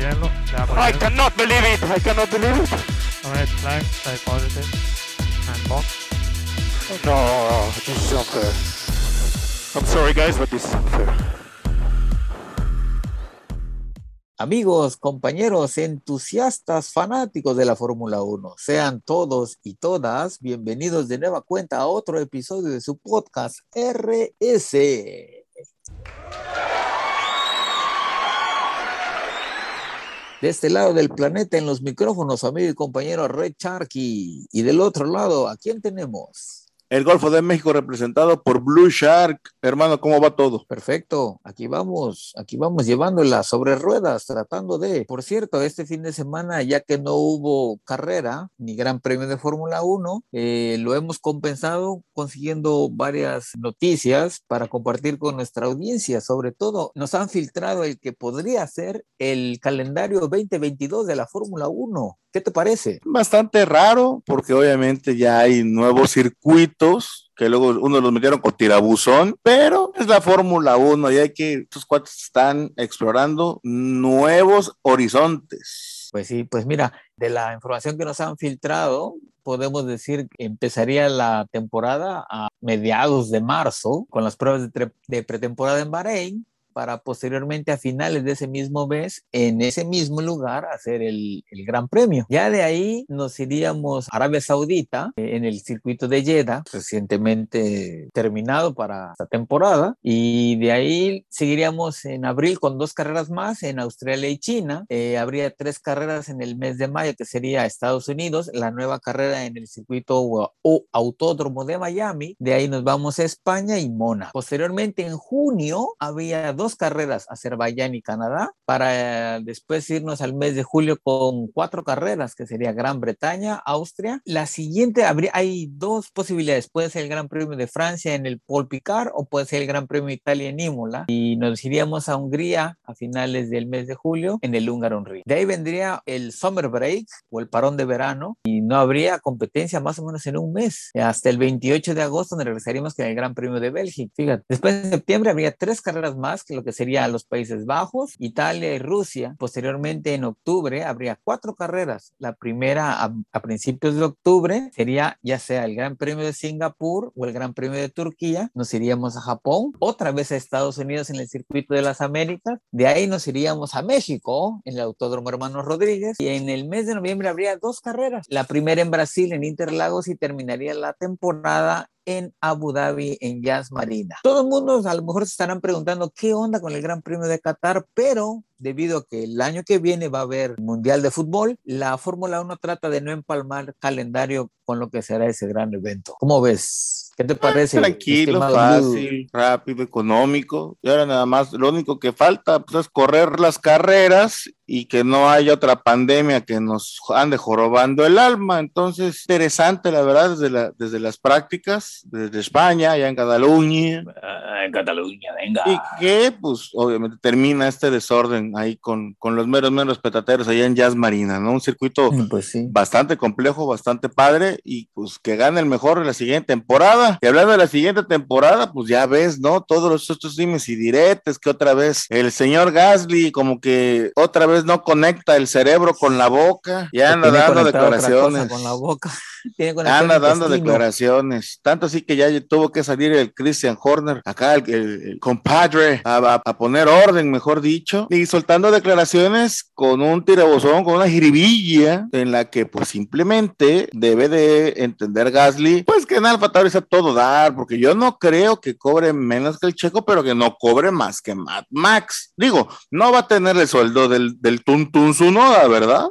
I cannot believe it. I cannot believe it. Red flag, side positive. And box. No, this is unfair. I'm sorry, guys, but this is unfair. Amigos, compañeros, entusiastas, fanáticos de la Fórmula 1, sean todos y todas bienvenidos de nueva cuenta a otro episodio de su podcast RS. De este lado del planeta, en los micrófonos, amigo y compañero Red Sharky. Y del otro lado, ¿a quién tenemos? El Golfo de México representado por Blue Shark. Hermano, ¿cómo va todo? Perfecto, aquí vamos, aquí vamos llevándola sobre ruedas, tratando de, por cierto, este fin de semana, ya que no hubo carrera ni gran premio de Fórmula 1, eh, lo hemos compensado consiguiendo varias noticias para compartir con nuestra audiencia. Sobre todo, nos han filtrado el que podría ser el calendario 2022 de la Fórmula 1. ¿Qué te parece? Bastante raro, porque obviamente ya hay nuevos circuitos que luego uno los metieron con tirabuzón, pero es la Fórmula 1 y hay que, estos cuates están explorando nuevos horizontes. Pues sí, pues mira, de la información que nos han filtrado, podemos decir que empezaría la temporada a mediados de marzo con las pruebas de, de pretemporada en Bahrein para posteriormente a finales de ese mismo mes, en ese mismo lugar, hacer el, el Gran Premio. Ya de ahí nos iríamos a Arabia Saudita, eh, en el circuito de Jeddah, recientemente terminado para esta temporada, y de ahí seguiríamos en abril con dos carreras más en Australia y China. Eh, habría tres carreras en el mes de mayo, que sería Estados Unidos, la nueva carrera en el circuito o, o autódromo de Miami. De ahí nos vamos a España y Mona. Posteriormente, en junio, había dos carreras, Azerbaiyán y Canadá, para eh, después irnos al mes de julio con cuatro carreras, que sería Gran Bretaña, Austria. La siguiente, habría, hay dos posibilidades. Puede ser el Gran Premio de Francia en el Paul Picard o puede ser el Gran Premio de Italia en Imola. Y nos iríamos a Hungría a finales del mes de julio en el Húngaro Ring. De ahí vendría el Summer Break o el parón de verano y no habría competencia más o menos en un mes. Hasta el 28 de agosto donde regresaríamos con el Gran Premio de Bélgica. Fíjate, después de septiembre habría tres carreras más, que lo que sería los Países Bajos, Italia y Rusia. Posteriormente en octubre habría cuatro carreras. La primera a, a principios de octubre sería ya sea el Gran Premio de Singapur o el Gran Premio de Turquía. Nos iríamos a Japón, otra vez a Estados Unidos en el circuito de las Américas. De ahí nos iríamos a México en el Autódromo Hermanos Rodríguez. Y en el mes de noviembre habría dos carreras. La primera en Brasil, en Interlagos, y terminaría la temporada en Abu Dhabi, en Jazz Marina. Todo el mundo a lo mejor se estarán preguntando qué onda con el Gran Premio de Qatar, pero debido a que el año que viene va a haber Mundial de Fútbol, la Fórmula 1 trata de no empalmar calendario con lo que será ese gran evento. ¿Cómo ves? ¿Qué te parece? Tranquilo, fácil, rápido, económico. Y ahora nada más, lo único que falta pues, es correr las carreras y que no haya otra pandemia que nos ande jorobando el alma. Entonces, interesante, la verdad, desde, la, desde las prácticas, desde España, allá en Cataluña, Ah, en Cataluña, venga. y que, pues, obviamente termina este desorden ahí con, con los meros, meros petateros allá en Jazz Marina, ¿no? Un circuito Pues sí. bastante complejo, bastante padre y pues que gane el mejor en la siguiente temporada. Y hablando de la siguiente temporada, pues ya ves, ¿no? Todos los- estos dimes y diretes que otra vez el señor Gasly como que otra vez no conecta el cerebro con la boca y anda dando declaraciones. Con la boca. Tiene Anda dando declaraciones. Tanto así que ya tuvo que salir el Christian Horner, acá el, el- el compadre, a, a- a poner orden, mejor dicho, y soltando declaraciones con un tirabozón, con una jiribilla, en la que pues simplemente debe de entender Gasly, pues que en Alfa Tauri está todo dar, porque yo no creo que cobre menos que el checo, pero que no cobre más que Mad Max. Digo, no va a tener el sueldo del, del Tuntun Sunoda, ¿verdad?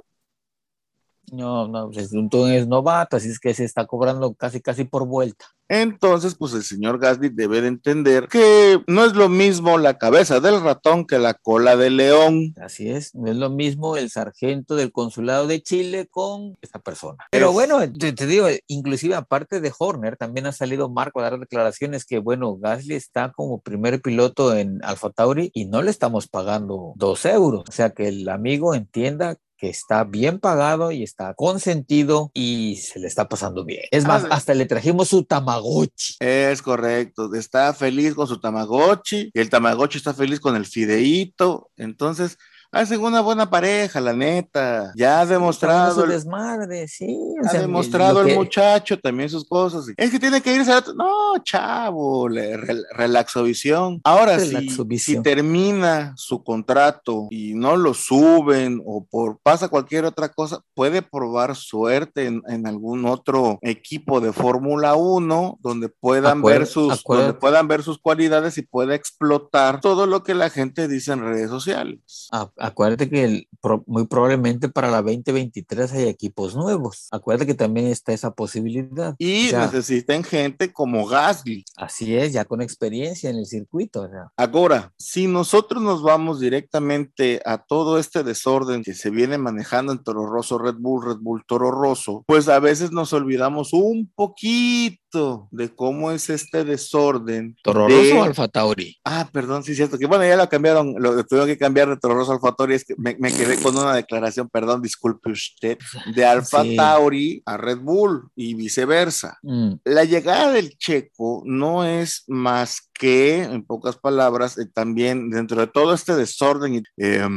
No, no, pues Tuntún es novato, así es que se está cobrando casi, casi por vuelta. Entonces, pues el señor Gasly debe de entender que no es lo mismo la cabeza del ratón que la cola del león. Así es, no es lo mismo el sargento del consulado de Chile con esta persona. Pero Es- bueno, te, te digo, inclusive aparte de Horner, también ha salido Marco a dar declaraciones que, bueno, Gasly está como primer piloto en Alfa Tauri y no le estamos pagando dos euros. O sea, que el amigo entienda que está bien pagado y está consentido y se le está pasando bien. Es más, Ah, hasta le trajimos su Tamagotchi. Es correcto, está feliz con su Tamagotchi y el Tamagotchi está feliz con el fideíto. Entonces, hacen una buena pareja, la neta. Ya ha demostrado. Su desmadre, sí. o ha sea, demostrado el muchacho también sus cosas. Es que tiene que irse a No, chavo, le- rel- relaxovisión. Ahora, si, Relaxovisión. si termina su contrato y no lo suben o por pasa cualquier otra cosa, puede probar suerte en, en algún otro equipo de Fórmula 1 donde puedan ver sus donde puedan ver sus cualidades y pueda explotar todo lo que la gente dice en redes sociales. A- Acuérdate que el- pro- muy probablemente para la 2023 hay equipos nuevos. Acuérdate que también está esa posibilidad. Y necesiten gente como Gasly, así es, ya con experiencia en el circuito. Ahora, si nosotros nos vamos directamente a todo este desorden que se viene manejando en Toro Rosso, Red Bull, Red Bull, Toro Rosso, pues a veces nos olvidamos un poquito de cómo es este desorden. Toro de- Alfa Tauri. Ah, perdón, sí es cierto, que bueno, ya lo cambiaron, lo tuvieron que cambiar de a Alfa Tauri, es que me, me quedé con una declaración, perdón, disculpe usted, de Alfa Sí. Tauri a Red Bull y viceversa Mm, la llegada del checo no es más que, en pocas palabras, eh, también dentro de todo este desorden y eh,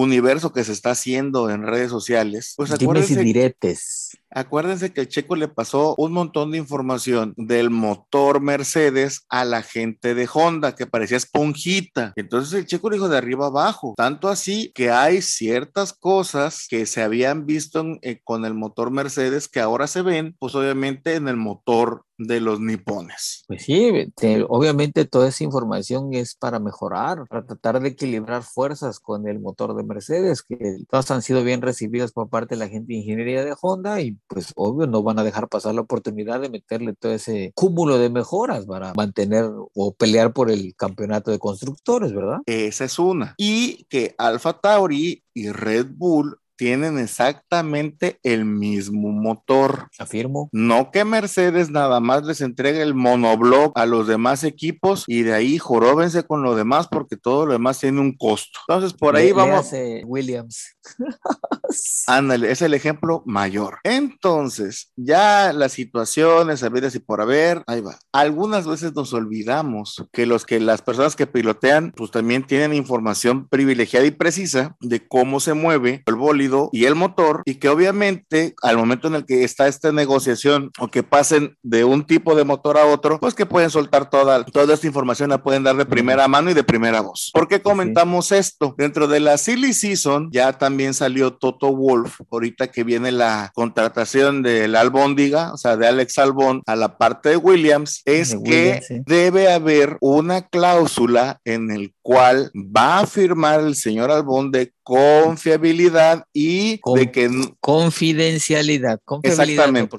universo que se está haciendo en redes sociales, pues dimes y acuérdense, diretes. acuérdense que el checo le pasó un montón de información del motor Mercedes a la gente de Honda, que parecía esponjita. Entonces el checo lo dijo de arriba abajo, tanto así que hay ciertas cosas que se habían visto en- eh, con el motor Mercedes que ahora se ven, pues obviamente en el motor de los nipones. Pues sí, te- obviamente toda esa información es para mejorar, para tratar de equilibrar fuerzas con el motor de Mercedes, que todas han sido bien recibidas por parte de la gente de ingeniería de Honda y pues obvio no van a dejar pasar la oportunidad de meterle todo ese cúmulo de mejoras para mantener o pelear por el campeonato de constructores, ¿verdad? Esa es una. Y que Alfa Tauri y Red Bull tienen exactamente el mismo motor. Afirmo. No que Mercedes nada más les entregue el monoblock a los demás equipos y de ahí joróbense con lo demás porque todo lo demás tiene un costo. Entonces, por ahí Le- vamos. Williams. Ándale, es el ejemplo mayor. Entonces, ya las situaciones, habidas y por haber, ahí va. Algunas veces nos olvidamos que los que las personas que pilotean, pues también tienen información privilegiada y precisa de cómo se mueve el bólido y el motor, y que obviamente al momento en el que está esta negociación o que pasen de un tipo de motor a otro, pues que pueden soltar toda, toda esta información, la pueden dar de primera mano y de primera voz. ¿Por qué comentamos esto? Dentro de la silly season ya también salió Toto Wolf, ahorita que viene la contratación del Albóndiga, o sea, de Alex Albón a la parte de Williams, es De que sí. debe haber una cláusula en el cual va a firmar el señor Albón de confiabilidad y Con- de que Confidencialidad. confiabilidad, Exactamente.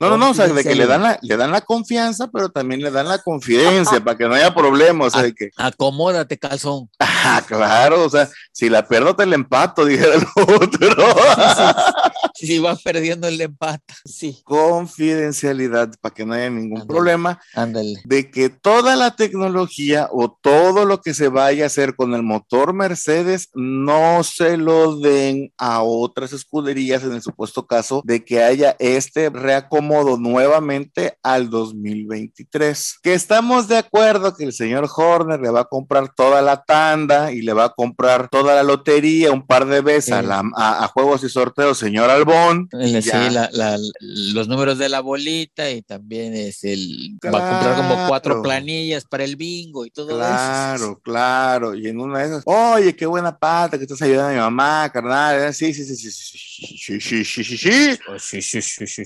No, no, no, o sea, de que le dan la, le dan la confianza, pero también le dan la confidencia para que no haya problemas, o sea, de que, Acomódate, calzón. ah, claro, o sea, si la pierdo te la empato, dijera el otro. Si vas perdiendo el empate. Sí, Confidencialidad para que no haya ningún problema ándale. de que toda la tecnología o todo lo que se vaya a hacer con el motor Mercedes no se lo den a otras escuderías en el supuesto caso de que haya este reacomodo nuevamente al 2023. Que estamos de acuerdo que el señor Horner le va a comprar toda la tanda y le va a comprar toda la lotería un par de veces a, Sí. la- a- a juegos y sorteos, señor Albón. Eh, Sí, la- la- los números de la bolita y también es el. Va a comprar como cuatro Claro. planillas para el bingo y todo eso. Claro, claro. Y en una de esas, oye, qué buena pata que estás ayudando a mi mamá, carnal. ¿eh? Sí, sí, sí, sí, sí, sí, sí, sí, sí, sí, sí. Oh, sí, sí, sí, sí,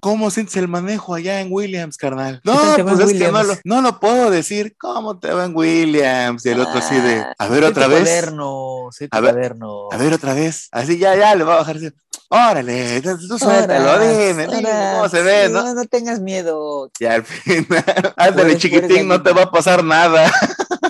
¿Cómo sientes el manejo allá en Williams, carnal? No, pues es que no lo, no puedo decir. ¿Cómo te va en Williams? Y el otro así de, Ah, a ver otra vez. Tu A ver, cuaderno. A ver otra vez. Así ya, ya le va a bajar. así, Órale, tú suéltalo, dime, dime cómo se ve, Sí, ¿no? No tengas miedo. Y al final, ándale, chiquitín, no te va a pasar nada.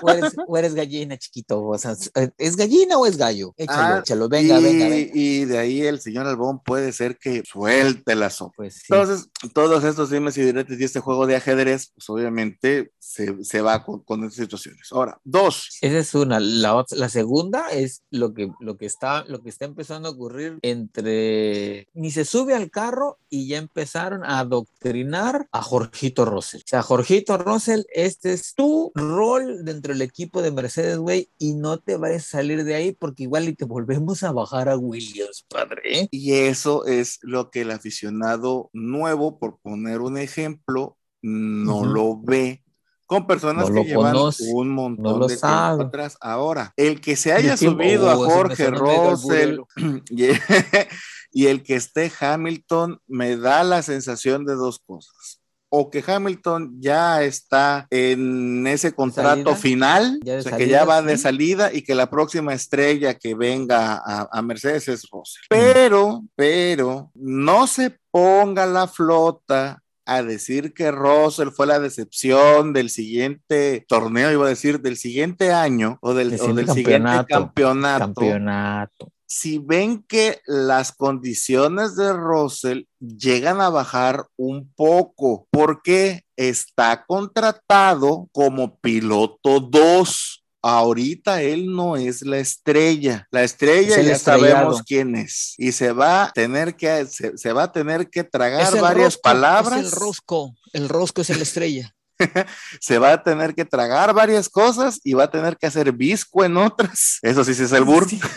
O eres, o eres gallina, chiquito. O sea, ¿es gallina o es gallo? Échalo, Ah, échalo. Venga, y, venga, venga. y de ahí el señor Albón puede ser que suelte la sopa. Pues sí. Entonces, todos estos dimes y diretes y este juego de ajedrez, pues obviamente se, se va con, con estas situaciones. Ahora, dos. Esa es una. La, la segunda es lo que, lo, que está, lo que está empezando a ocurrir entre. Ni se sube al carro y ya empezaron a adoctrinar a Jorgito Russell. O sea, Jorgito Russell, este es tu rol dentro el equipo de Mercedes, güey, y no te vayas a salir de ahí porque igual y te volvemos a bajar a Williams, padre. Y eso es lo que el aficionado nuevo, por poner un ejemplo, no lo ve con personas No que llevan conoce, un montón no lo de tiempo sabe. atrás. Ahora, el que se haya subido a Oh, me Jorge Russell y el que esté Hamilton me da la sensación de dos cosas. O que Hamilton ya está en ese contrato salida? final, ¿Ya de o sea, que ya va de salida y que la próxima estrella que venga a, a Mercedes es Russell. Pero, pero, no se ponga la flota a decir que Russell fue la decepción del siguiente torneo, iba a decir del siguiente año o del, o del siguiente campeonato. campeonato. Si ven que las condiciones de Russell llegan a bajar un poco, porque está contratado como piloto 2. Ahorita él no es la estrella. La estrella Es el ya estrellado. sabemos quién es. Y se va a tener que, se, se va a tener que tragar varias rosco, palabras. Es el rosco. El rosco es la estrella. se va a tener que tragar varias cosas y va a tener que hacer visco en otras. Eso sí, sí es el burro. Sí.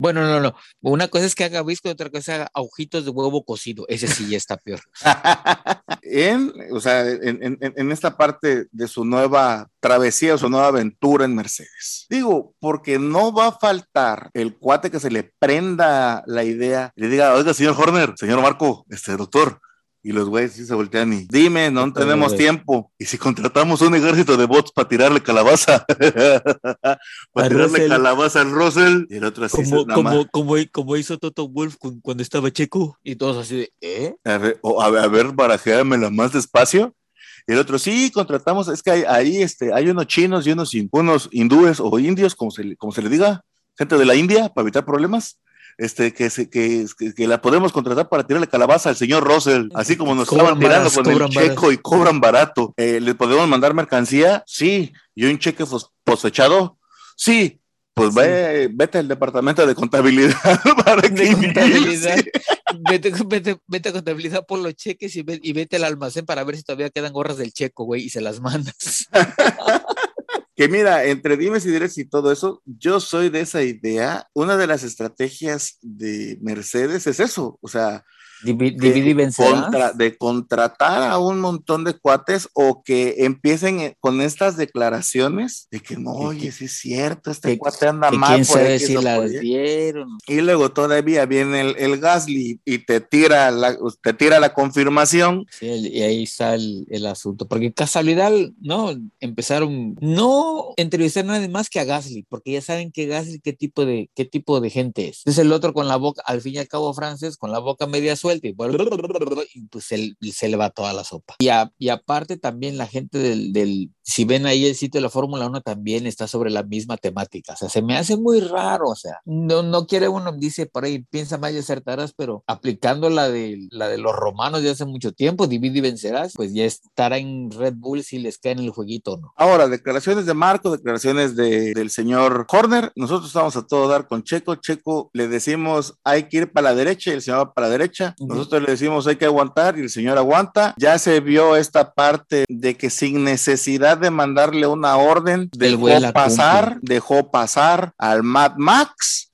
Bueno, no, no. Una cosa es que haga visco y otra cosa es que haga agujitos de huevo cocido. Ese sí ya está peor. en, o sea, en, en- en esta parte de su nueva travesía su nueva aventura en Mercedes. Digo, porque no va a faltar el cuate que se le prenda la idea y le diga, oiga, señor Horner, señor Marco, este doctor. Y los güeyes sí se voltean y dime, no tenemos tiempo. Y si contratamos un ejército de bots para tirarle calabaza, para tirarle Russell. calabaza al Russell. Y el otro así, Como, más. como, como, como hizo Toto Wolf cu- cuando estaba checo. Y todos así de, ¿eh? A ver, o a ver, a ver, barajéamela más despacio. Y el otro, sí, contratamos, es que hay, ahí este, hay unos chinos y unos, unos hindúes o indios, como se, le- como se le diga, gente de la India, para evitar problemas, este, que, se, que, que, que la podemos contratar para tirarle calabaza al señor Russell, así como nos Cobran estaban tirando con el checo y cobran barato. Eh, ¿Le podemos mandar mercancía? Sí. ¿Y un cheque posfechado? Sí. Pues Sí. ve- vete al departamento de contabilidad para que De contabilidad. inicie. Vete, vete, vete a contabilidad por los cheques y, ve- y vete al almacén para ver si todavía quedan gorras del checo, güey, y se las mandas. Que mira, entre dimes y diretes y todo eso, yo soy de esa idea. Una de las estrategias de Mercedes es eso, o sea, Vencerás. contra- de contratar a un montón de cuates o que empiecen eh, con estas declaraciones de que no, oye, sí es cierto, este que- cuate anda Que mal quién por sabe si o por las Y. dieron. Y luego todavía viene el, el Gasly y te tira la, te tira la confirmación. Sí, y ahí está el, el asunto. Porque casualidad, no, empezaron, no entrevistar a nadie más que a Gasly, porque ya saben que Gasly qué tipo de, qué tipo de gente es. Entonces el otro con la boca, al fin y al cabo francés, con la boca media suelta y, y pues se, se le va toda la sopa. Y, a- y aparte también la gente del, del, si ven ahí el sitio de la Fórmula 1 también está sobre la misma temática. O sea, se me hace muy raro. O sea, no, no quiere uno, dice por ahí, piensa mal y acertarás, pero aplicando la de, la de los romanos de hace mucho tiempo, divide y vencerás, pues ya estará en Red Bull si les cae en el jueguito o no. Ahora, declaraciones de Marco, declaraciones de, del señor Horner. Nosotros estamos a todo dar con Checo. Checo le decimos hay que ir para la derecha y el señor va para la derecha. Nosotros le decimos hay que aguantar y el señor aguanta. Ya se vio esta parte de que sin necesidad de mandarle una orden, dejó pasar, dejó pasar al Mad Max.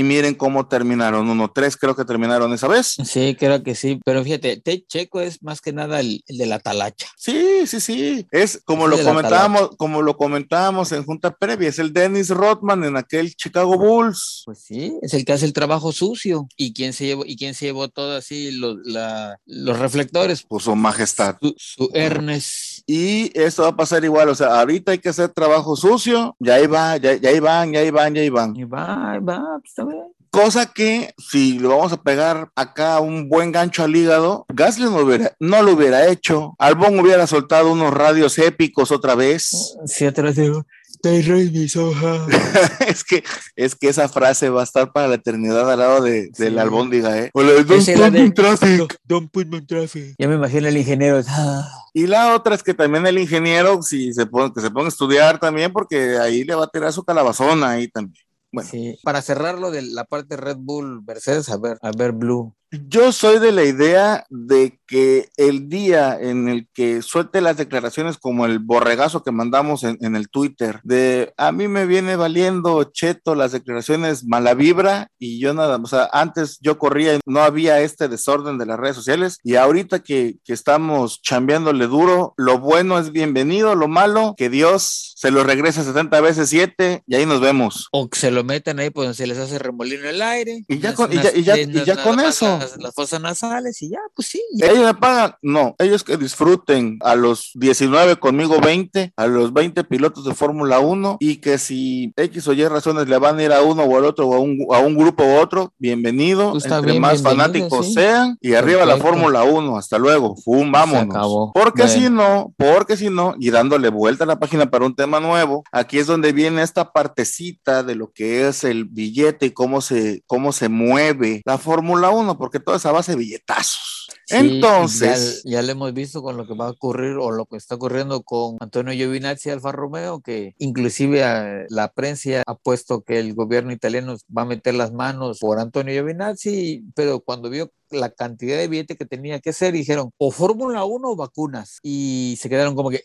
Y miren cómo terminaron, 1-3 creo que terminaron esa vez. Sí, creo que sí, pero fíjate, Te Checo es más que nada el, el de la talacha. Sí, sí, sí. Es como lo comentábamos, como lo comentábamos en junta previa, es el Dennis Rodman en aquel Chicago Bulls. Pues sí, es el que hace el trabajo sucio. ¿Y quién se llevó, y quién se llevó todo así los, la- los reflectores? Por su majestad. Su, su Ernest. Y esto va a pasar igual, o sea, ahorita hay que hacer trabajo sucio, ya ahí va, ya, ya ahí van, ya ahí van, ya ahí van. Y va, y va, pues. Cosa que si le vamos a pegar acá un buen gancho al hígado, Gasly no, hubiera, no lo hubiera hecho. Albon hubiera soltado unos radios épicos otra vez. Sí, otra vez digo, rey mis hojas. es que es que esa frase va a estar para la eternidad al lado de, del Sí. albóndiga, ¿eh? Hola, don't Esa es la put me de- in traffic. Don't put me in traffic. Ya me imagino el ingeniero. ah, Y la otra es que también el ingeniero, si se pone, que se ponga a estudiar también, porque ahí le va a tirar su calabazona ahí también. Bueno, sí. Para cerrar lo de la parte Red Bull Mercedes, a ver, a ver, Blue. Yo soy de la idea de que el día en el que suelte las declaraciones como el borregazo que mandamos en, en, el Twitter, de a mí me viene valiendo cheto las declaraciones mala vibra y yo nada, o sea, antes yo corría y no había este desorden de las redes sociales y ahorita que, que estamos chambeándole duro, lo bueno es bienvenido, lo malo, que Dios se lo regrese 70 veces 7 y ahí nos vemos. O que se lo metan ahí, pues se les hace remolino el aire. Y ya con, y ya, y ya, y ya con eso. Las, las, fosas nasales y ya, pues sí. Ya. Ellos me pagan, no, ellos que disfruten a los 19 conmigo 20, a los 20 pilotos de Fórmula 1 y que si X o Y razones le van a ir a uno o al otro o a un, a un grupo u otro, bienvenido, Pues entre más fanáticos sí. sean y arriba la Fórmula 1, hasta luego, ¡fum! vámonos. Porque bueno. si no, porque si no, y dándole vuelta a la página para un tema nuevo, aquí es donde viene esta partecita de lo que es el billete y cómo se, cómo se mueve la Fórmula 1, porque toda esa base de billetazos. Sí, Entonces, ya, ya, lo hemos visto con lo que va a ocurrir o lo que está ocurriendo con Antonio Giovinazzi y Alfa Romeo, que inclusive a, la prensa ha puesto que el gobierno italiano va a meter las manos por Antonio Giovinazzi, pero cuando vio la cantidad de billete que tenía que hacer, dijeron o Fórmula 1 o vacunas, y se quedaron como que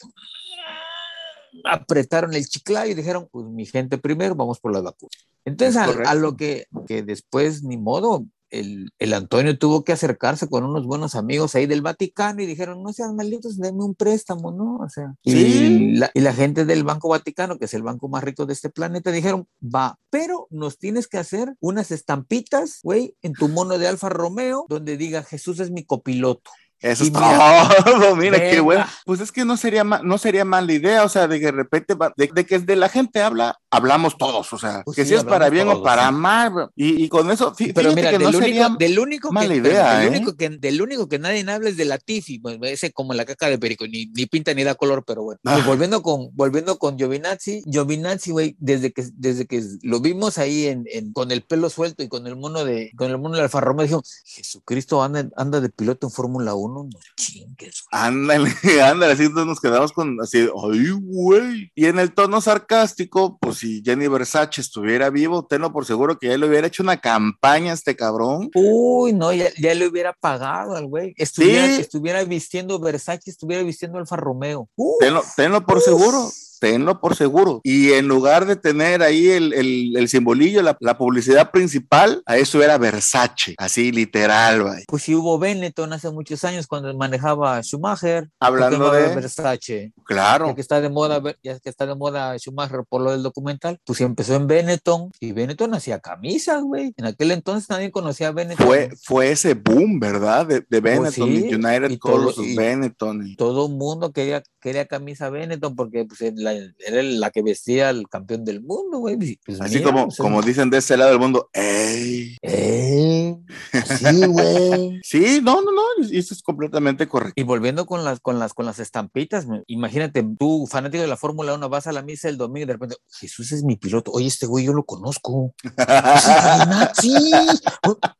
apretaron el chiclayo y dijeron, pues mi gente primero, vamos por las vacunas. Entonces, a, a, lo que, que después, ni modo, el, el, Antonio tuvo que acercarse con unos buenos amigos ahí del Vaticano y dijeron, no sean malditos, denme un préstamo, ¿no? O sea, sí. y, la, y, la, gente del Banco Vaticano, que es el banco más rico de este planeta, dijeron, va, pero nos tienes que hacer unas estampitas, güey, en tu mono de Alfa Romeo, donde diga, Jesús es mi copiloto. Eso es mira, todo, mira venga. qué bueno. Pues es que no sería, no sería mala idea, o sea, de que de repente, de, de, que de la gente habla, hablamos todos, o sea, pues que sí, si es para bien todos, o para sí. mal, y, y, con eso, fíjate pero mira, que del, no único, sería del único mala que, idea, del, ¿eh? único que, del único que nadie habla es de la Tifi, pues, ese como la caca de perico, ni, ni pinta ni da color, pero bueno. Ah. Pues volviendo con, volviendo con Giovinazzi, Giovinazzi, güey, desde que, desde que lo vimos ahí en, en, con el pelo suelto y con el mono de, con el mono de Alfa Romeo, dijo, Jesucristo anda, anda de piloto en Fórmula 1, no chingues. Ándale, ándale, así nos quedamos con así, ay, güey. Y en el tono sarcástico, pues si Jenny Versace estuviera vivo, tenlo por seguro que ya le hubiera hecho una campaña a este cabrón. Uy, no, ya, ya le hubiera pagado al güey. Estuviera, sí. estuviera vistiendo Versace, estuviera vistiendo Alfa Romeo. Uf, tenlo, tenlo por uf. seguro tenlo por seguro. Y en lugar de tener ahí el, el, el simbolillo, la, la, publicidad principal, a eso era Versace, así literal. Güey. Pues sí hubo Benetton hace muchos años cuando manejaba Schumacher. Hablando de Versace. Claro. Ya que está de moda, ya que está de moda Schumacher por lo del documental, pues empezó en Benetton y Benetton hacía camisas, güey. En aquel entonces nadie conocía a Benetton. Fue, fue ese boom, ¿verdad? De, de Benetton, pues sí, United y Colors of Benetton. Y todo mundo quería, quería camisa Benetton porque pues, la, era la que vestía al campeón del mundo, güey. Pues Así mira, como, pues, como dicen de ese lado del mundo, ¡ey! ¡ey! Sí, güey. sí, no, no, no, eso es completamente correcto. Y volviendo con las, con las, con las estampitas, imagínate, tú, fanático de la Fórmula 1, vas a la misa el domingo y de repente, Jesús es mi piloto. Oye, este güey yo lo conozco. sí,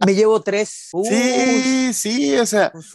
me llevo tres. Uh, sí, sí, o sea, pues,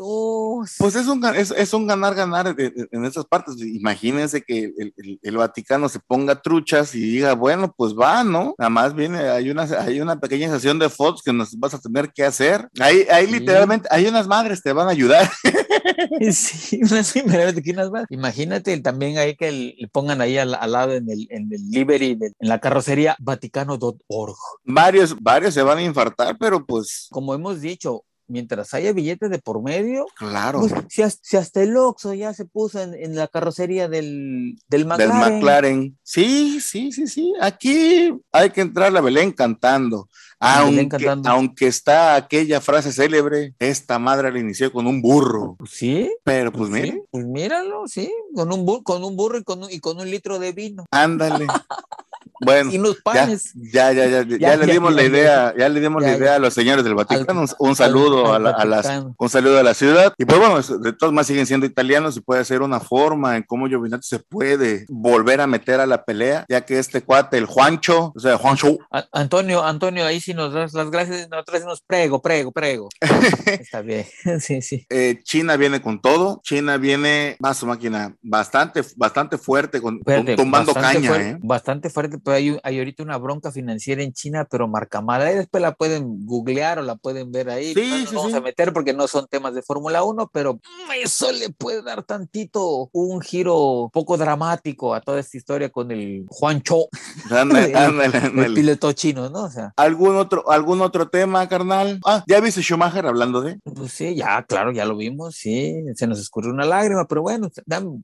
pues es, un, es, es un ganar-ganar en esas partes. Imagínense que el, el, el, Vaticano se ponga truchas y diga, bueno, pues va, ¿no? Nada más viene, hay una, hay una pequeña sesión de fotos que nos vas a tener que hacer. Ahí, ahí sí. literalmente, hay unas madres te van a ayudar. sí, unas, unas madres. Imagínate también ahí que le pongan ahí al, al, lado en el, en el livery, de, en la carrocería, vaticano.org. Varios, varios se van a infartar, pero pues. Como hemos dicho, mientras haya billetes de por medio, claro. Pues, si, hasta, si, hasta, el Oxxo ya se puso en, en la carrocería del, del, McLaren. Del McLaren. Sí, sí, sí, sí. Aquí hay que entrar a Belén cantando. Aunque, cantando. aunque está aquella frase célebre, esta madre la inició con un burro. Sí. Pero pues, pues. Sí, pues míralo, sí. Con un, burro, con un burro y con un, y con un litro de vino. Ándale. Bueno, y los panes. Ya, ya, ya, ya, ya, le dimos la idea, ya le dimos la idea a los señores del Vaticano. Al, un, saludo al, a, la, a las, un saludo a la ciudad. Y pues bueno, de todos más siguen siendo italianos y puede ser una forma en cómo Giovinazzi se puede volver a meter a la pelea, ya que este cuate, el Juancho, o sea, Juancho. A, Antonio, Antonio, ahí sí nos das las gracias, nosotros decimos prego, prego, prego. Está bien, sí, sí. Eh, China viene con todo, China viene más su máquina bastante, bastante fuerte, con, Fuerte, tumbando bastante caña, fuerte, ¿eh? Bastante fuerte, pero hay, hay ahorita una bronca financiera en China, pero marcamada. Ahí después la pueden googlear o la pueden ver ahí. Sí, no sí, vamos sí. a meter porque no son temas de Fórmula 1, pero eso le puede dar tantito un giro poco dramático a toda esta historia con el Juan Cho, Ándale, el, ándale, el ándale. piloto chino, ¿no? O sea, ¿Algún otro, ¿Algún otro tema, carnal? Ah, ¿ya viste Schumacher hablando de? pues sí, ya, claro, ya lo vimos, sí, se nos escurrió una lágrima, pero bueno,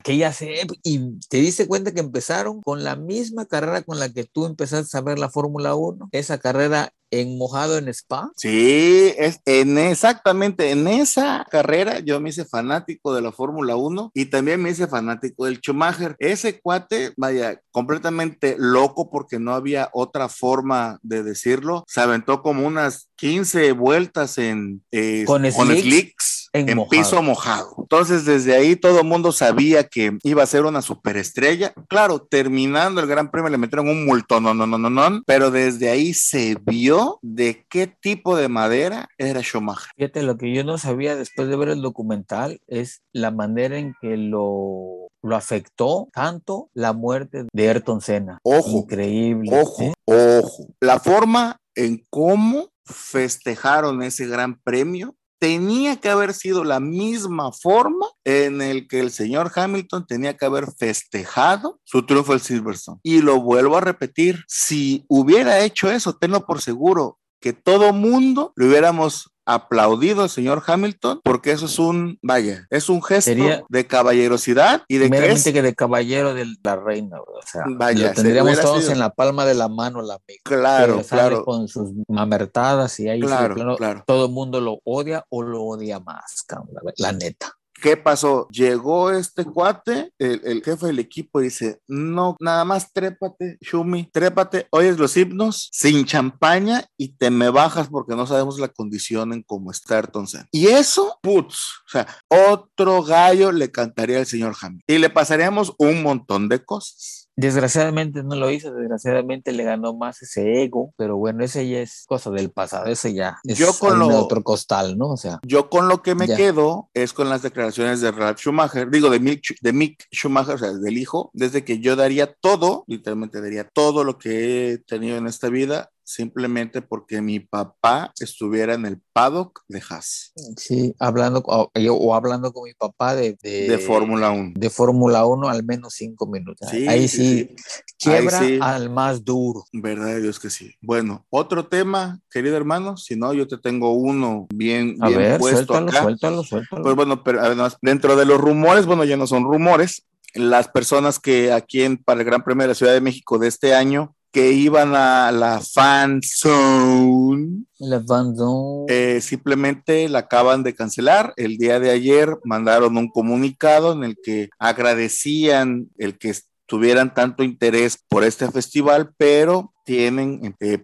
que ya sé, y te diste cuenta que empezaron con la misma carrera con la que tú empezaste a ver la Fórmula 1, esa carrera en mojado en Spa. Sí, es en exactamente en esa carrera yo me hice fanático de la Fórmula 1 y también me hice fanático del Schumacher. Ese cuate, vaya, completamente loco porque no había otra forma de decirlo. Se aventó como unas 15 vueltas en eh, Con slicks, slicks en en, mojado. piso mojado. Entonces, desde ahí todo el mundo sabía que iba a ser una superestrella. Claro, terminando el Gran Premio le metieron un multón, no, no, no, no, no, pero desde ahí se vio de qué tipo de madera era Schumacher. Fíjate, lo que yo no sabía después de ver el documental es la manera en que lo, lo afectó tanto la muerte de Ayrton Senna. Ojo, Increíble. Ojo, ¿eh? ojo. La forma en cómo festejaron ese gran premio tenía que haber sido la misma forma en el que el señor Hamilton tenía que haber festejado su triunfo al Silverstone. Y lo vuelvo a repetir, si hubiera hecho eso, tenlo por seguro que todo mundo le hubiéramos aplaudido al señor Hamilton porque eso es un, vaya, es un gesto Sería- de caballerosidad y de que es, que de caballero de la reina, o sea, Vaya, lo tendríamos todos sido- en la palma de la mano la amiga. claro, claro, con sus mamertadas y ahí sí, claro, claro. todo el mundo lo odia o lo odia más, la, la neta. ¿Qué pasó? Llegó este cuate, el, el jefe del equipo, dice: No, nada más trépate, Shumi, trépate, oyes los himnos sin champaña y te me bajas porque no sabemos la condición en cómo está Senna. Y eso, putz, o sea, otro gallo le cantaría al señor Hamilton y le pasaríamos un montón de cosas. Desgraciadamente no lo hizo, desgraciadamente le ganó más ese ego, pero bueno, ese ya es cosa del pasado, ese ya es Yo con lo- otro costal, ¿no? O sea, Yo con lo que me Ya. quedo es con las declaraciones de Ralph Schumacher, digo de Mick, de Mick Schumacher, o sea, del hijo, desde que yo daría todo, literalmente daría todo lo que he tenido en esta vida, simplemente porque mi papá estuviera en el paddock de Haas, sí, hablando o, yo- o hablando con mi papá de, de, de Fórmula 1. de Fórmula 1 al menos cinco minutos. Sí, Ahí sí, sí, sí. quiebra Ahí sí. al más duro. Verdad de Dios que sí. Bueno, otro tema, querido hermano, si no, yo te tengo uno bien, A bien ver, puesto suéltalo, acá. suéltalo, suéltalo. Pues bueno, pero además, dentro de los rumores, bueno, ya no son rumores, las personas que aquí en, para el Gran Premio de la Ciudad de México de este año, que iban a la fan zone, La Van Zone. eh, simplemente la acaban de cancelar. El día de ayer mandaron un comunicado en el que agradecían el que tuvieran tanto interés por este festival, pero tienen eh,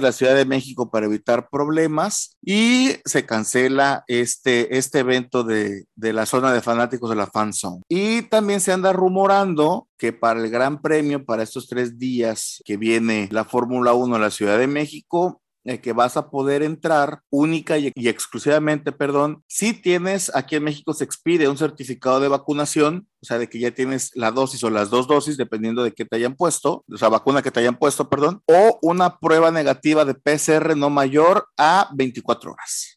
la Ciudad de México para evitar problemas y se cancela este, este evento de, de la zona de fanáticos de la Fan Zone. Y también se anda rumorando que para el Gran Premio, para estos tres días que viene la Fórmula 1 a la Ciudad de México, que vas a poder entrar única y, y exclusivamente, perdón, si tienes, aquí en México se expide un certificado de vacunación, o sea, de que ya tienes la dosis o las dos dosis, dependiendo de qué te hayan puesto, o sea, vacuna que te hayan puesto, perdón, o una prueba negativa de PCR no mayor a 24 horas.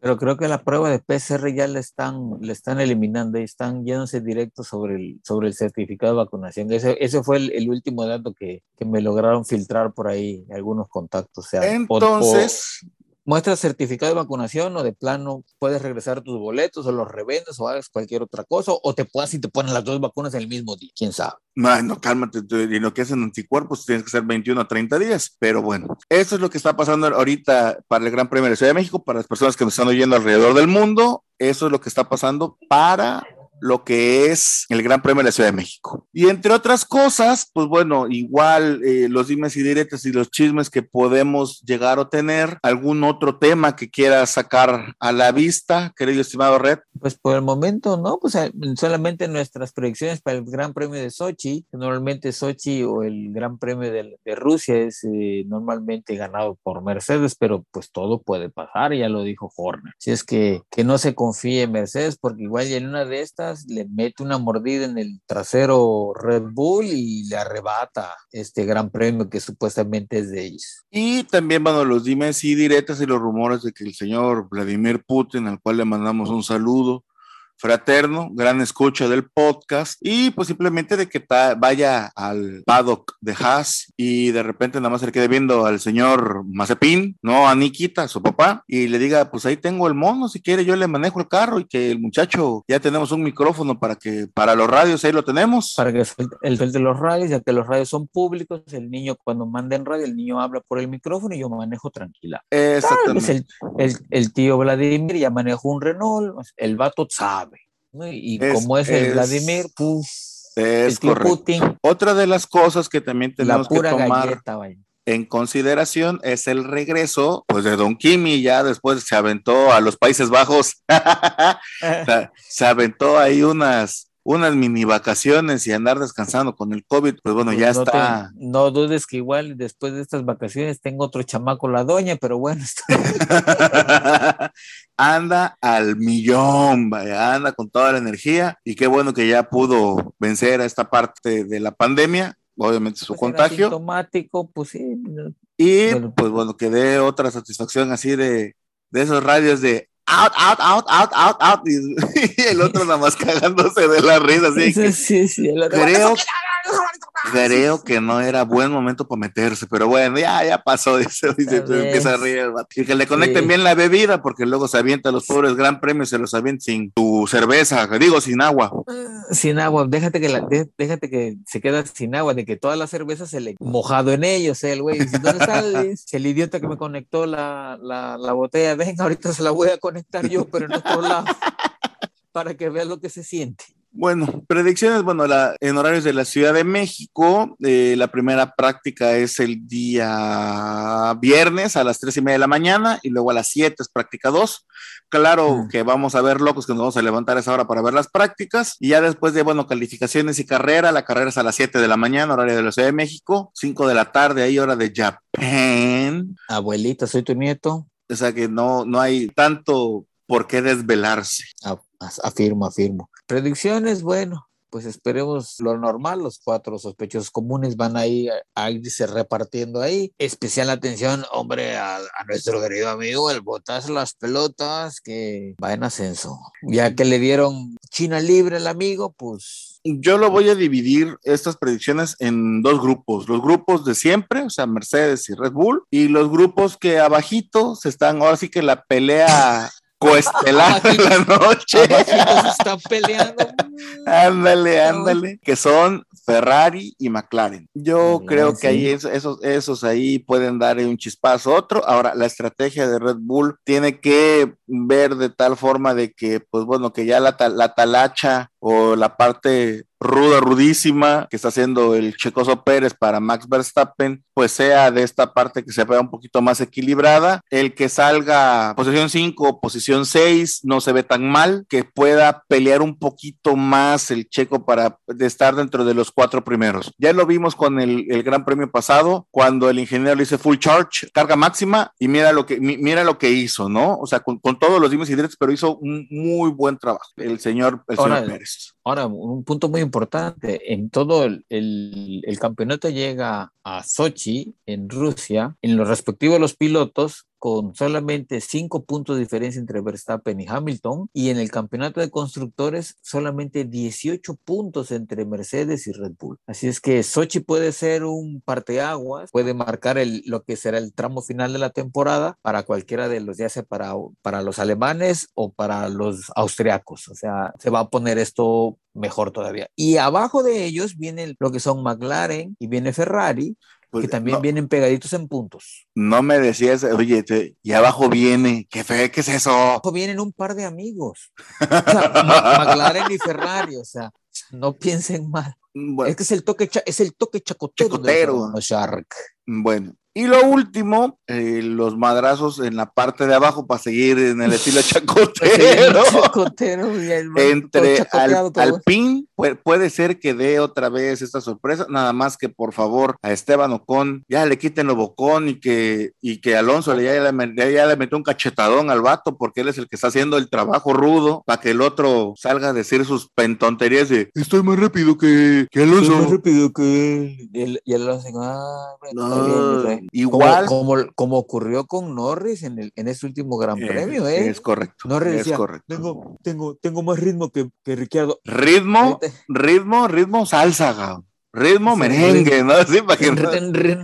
Pero creo que la prueba de PCR ya le están, le están eliminando y están yéndose directo sobre el, sobre el certificado de vacunación. Ese, ese fue el, último dato que, que me lograron filtrar por ahí algunos contactos. O Entonces, muestras certificado de vacunación o de plano puedes regresar tus boletos o los revendes o hagas cualquier otra cosa o te puedas y te ponen las dos vacunas el mismo día. ¿Quién sabe? No, no, cálmate, y lo que hacen anticuerpos tienes que ser 21 a 30 días, pero bueno, eso es lo que está pasando ahorita para el Gran Premio de Ciudad de México, para las personas que nos están oyendo alrededor del mundo, eso es lo que está pasando para lo que es el Gran Premio de la Ciudad de México. Y entre otras cosas, pues bueno, igual eh, los dimes y diretes y los chismes que podemos llegar a tener, algún otro tema que quieras sacar a la vista, querido estimado Red. Pues por el momento no, pues eh, solamente nuestras predicciones para el Gran Premio de Sochi, normalmente Sochi o el Gran Premio de, de Rusia es eh, normalmente ganado por Mercedes, pero pues todo puede pasar, ya lo dijo Horner. Si es que, que no se confíe en Mercedes, porque igual en una de estas le mete una mordida en el trasero Red Bull y le arrebata este gran premio que supuestamente es de ellos. Y también, bueno, los dimes y diretas y los rumores de que el señor Vladimir Putin, al cual le mandamos un saludo, fraterno, gran escucha del podcast y pues simplemente de que vaya al paddock de Haas y de repente nada más se le quede viendo al señor Mazepin, no a Nikita, su papá, y le diga, pues ahí tengo el mono, si quiere yo le manejo el carro y que el muchacho ya tenemos un micrófono para que para los radios ahí lo tenemos. Para que el de los radios, ya que los radios son públicos, el niño cuando manda en radio, el niño habla por el micrófono y yo manejo tranquila. Exactamente. el, el, tío Vladimir ya manejó un Renault, el vato sabe y como es el Vladimir, pues, es Putin. Otra de las cosas que también tenemos que tomar en consideración es el regreso pues, de Don Kimi, ya después se aventó a los Países Bajos, se aventó ahí unas unas mini vacaciones y andar descansando con el COVID, pues bueno, pues ya está. no dudes que igual después de estas vacaciones tengo otro chamaco la doña, pero bueno. anda al millón, vaya, anda con toda la energía y qué bueno que ya pudo vencer a esta parte de la pandemia, obviamente su pues contagio. Automático, pues sí. Y pues bueno, que dé otra satisfacción así de, de esos radios de out, out, out, out, out, out. Y, el otro nada más cagándose de la risa. Así sí, sí, sí, creo, creo que no era buen momento para meterse, pero bueno, ya, ya pasó. Dice, dice empieza a reír Y que le conecten bien la bebida, porque luego se avienta los pobres gran premios, se los avienta sin tu cerveza, digo, sin agua. Sin agua, déjate que, la, déjate que se queda sin agua, de que toda la cerveza se le mojado en ellos, el güey. ¿Dónde está el, idiota que me conectó la, la, la botella? Venga, ahorita se la voy a conectar yo, pero en otro lado, para que veas lo que se siente. Bueno, predicciones, bueno, la, en horarios de la Ciudad de México, eh, la primera práctica es el día viernes a las tres y media de la mañana y luego a las 7 es práctica 2. Claro mm. que vamos a ver locos que nos vamos a levantar a esa hora para ver las prácticas y ya después de, bueno, calificaciones y carrera, la carrera es a las 7 de la mañana, horario de la Ciudad de México, 5 de la tarde, ahí hora de Japan. Abuelita, soy tu nieto. O sea que no, no hay tanto por qué desvelarse. Afirmo, afirmo. Predicciones, bueno, pues esperemos lo normal, los cuatro sospechosos comunes van ahí a, irse repartiendo ahí. Especial atención, hombre, a, nuestro querido amigo, el botas las pelotas, que va en ascenso. Ya que le dieron China libre al amigo, pues... Yo lo voy a dividir estas predicciones en dos grupos, los grupos de siempre, o sea, Mercedes y Red Bull, y los grupos que abajito se están, ahora sí que la pelea coestelar de la noche. están peleando. ándale, ándale. Que son Ferrari y McLaren. Yo creo que ahí esos, esos ahí pueden dar un chispazo otro. Ahora, la estrategia de Red Bull tiene que ver de tal forma de que, pues bueno, que ya la, la talacha o la parte ruda, rudísima que está haciendo el Checoso Pérez para Max Verstappen, pues sea de esta parte que se vea un poquito más equilibrada. El que salga posición 5 posición 6 no se ve tan mal, que pueda pelear un poquito más el Checo para estar dentro de los cuatro primeros. Ya lo vimos con el, Gran Premio pasado, cuando el ingeniero le dice full charge, carga máxima, y mira lo que, mira lo que hizo, ¿no? O sea, con, todos los dimes y directos, pero hizo un muy buen trabajo el señor, el señor Pérez. Ahora, un punto muy importante, en todo el, campeonato llega a Sochi, en Rusia, en los respectivos de los pilotos, con solamente cinco puntos de diferencia entre Verstappen y Hamilton, y en el campeonato de constructores solamente 18 puntos entre Mercedes y Red Bull. Así es que Sochi puede ser un parteaguas, puede marcar el, lo que será el tramo final de la temporada para cualquiera de los, ya sea para, para los alemanes o para los austriacos. O sea, se va a poner esto mejor todavía. Y abajo de ellos viene lo que son McLaren y viene Ferrari, pues, que también vienen pegaditos en puntos. No me decías, oye, y abajo viene, ¿qué fe, qué es eso? Abajo vienen un par de amigos. McLaren y Ferrari, o sea, no piensen mal. es que es el toque, es el toque chacotero. chacotero. Shark. Bueno, y lo último, eh, los madrazos en la parte de abajo para seguir en el estilo chacotero. Chacotero Entre al, Alpine, puede, ser que dé otra vez esta sorpresa, nada más que por favor a Esteban Ocon ya le quiten lo bocón y que, y que Alonso le, ya, le, ya le metió un cachetadón al vato porque él es el que está haciendo el trabajo rudo para que el otro salga a decir sus pentonterías de estoy más rápido que, que Soy más Alonso. rápido que él. Y Alonso, ah, No, bien. igual. Como, como, como ocurrió con Norris en, el, en este último Gran Premio, ¿eh? Es correcto. Norris es decía, correcto. Tengo, tengo, tengo más ritmo que, que Ricciardo. Ritmo, ritmo, ritmo salsa. Ritmo Sí, merengue, ¿no? Así para que no-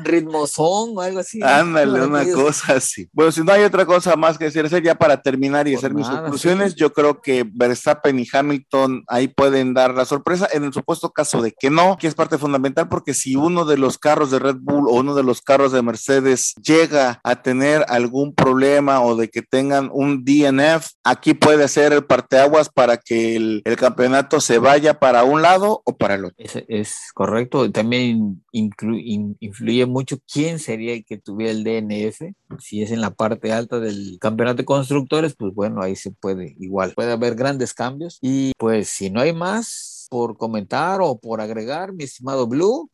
ritmo son o algo así. Ándale, una cosa así. Bueno, si no hay otra cosa más que decir, ya para terminar y Por hacer mis conclusiones, sí. yo creo que Verstappen y Hamilton ahí pueden dar la sorpresa. En el supuesto caso de que no, que es parte fundamental, porque si uno de los carros de Red Bull o uno de los carros de Mercedes llega a tener algún problema o de que tengan un DNF, aquí puede ser el parteaguas para que el, el campeonato se vaya para un lado o para el otro. Es, es correcto. También inclu- in- influye mucho quién sería el que tuviera el DNF. Si es en la parte alta del campeonato de constructores, pues bueno, ahí se puede igual. Puede haber grandes cambios. Y pues si no hay más por comentar o por agregar, mi estimado Blue,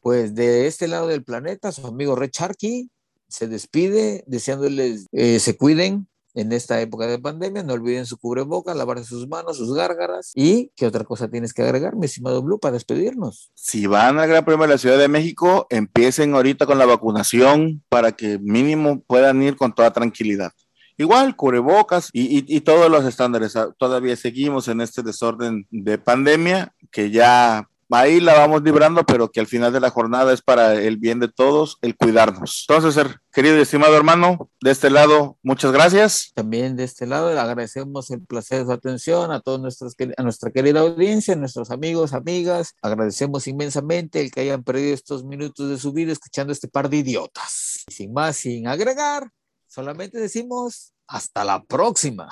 pues de este lado del planeta, su amigo Red Sharky se despide deseándoles eh, se cuiden en esta época de pandemia. No olviden su cubreboca, lavarse sus manos, sus gárgaras. ¿Y qué otra cosa tienes que agregar, mi estimado Blue, para despedirnos? si van al Gran Premio de la Ciudad de México, empiecen ahorita con la vacunación para que mínimo puedan ir con toda tranquilidad. Igual, cubrebocas y, y, y todos los estándares. Ah, Todavía seguimos en este desorden de pandemia que ya ahí la vamos librando, pero que al final de la jornada es para el bien de todos el cuidarnos. Entonces, querido y estimado hermano, de este lado, muchas gracias. También de este lado le agradecemos el placer de su atención a todos nuestros a nuestra querida audiencia, a nuestros amigos, amigas. Agradecemos inmensamente el que hayan perdido estos minutos de su vida escuchando este par de idiotas. Sin más, sin agregar, solamente decimos hasta la próxima.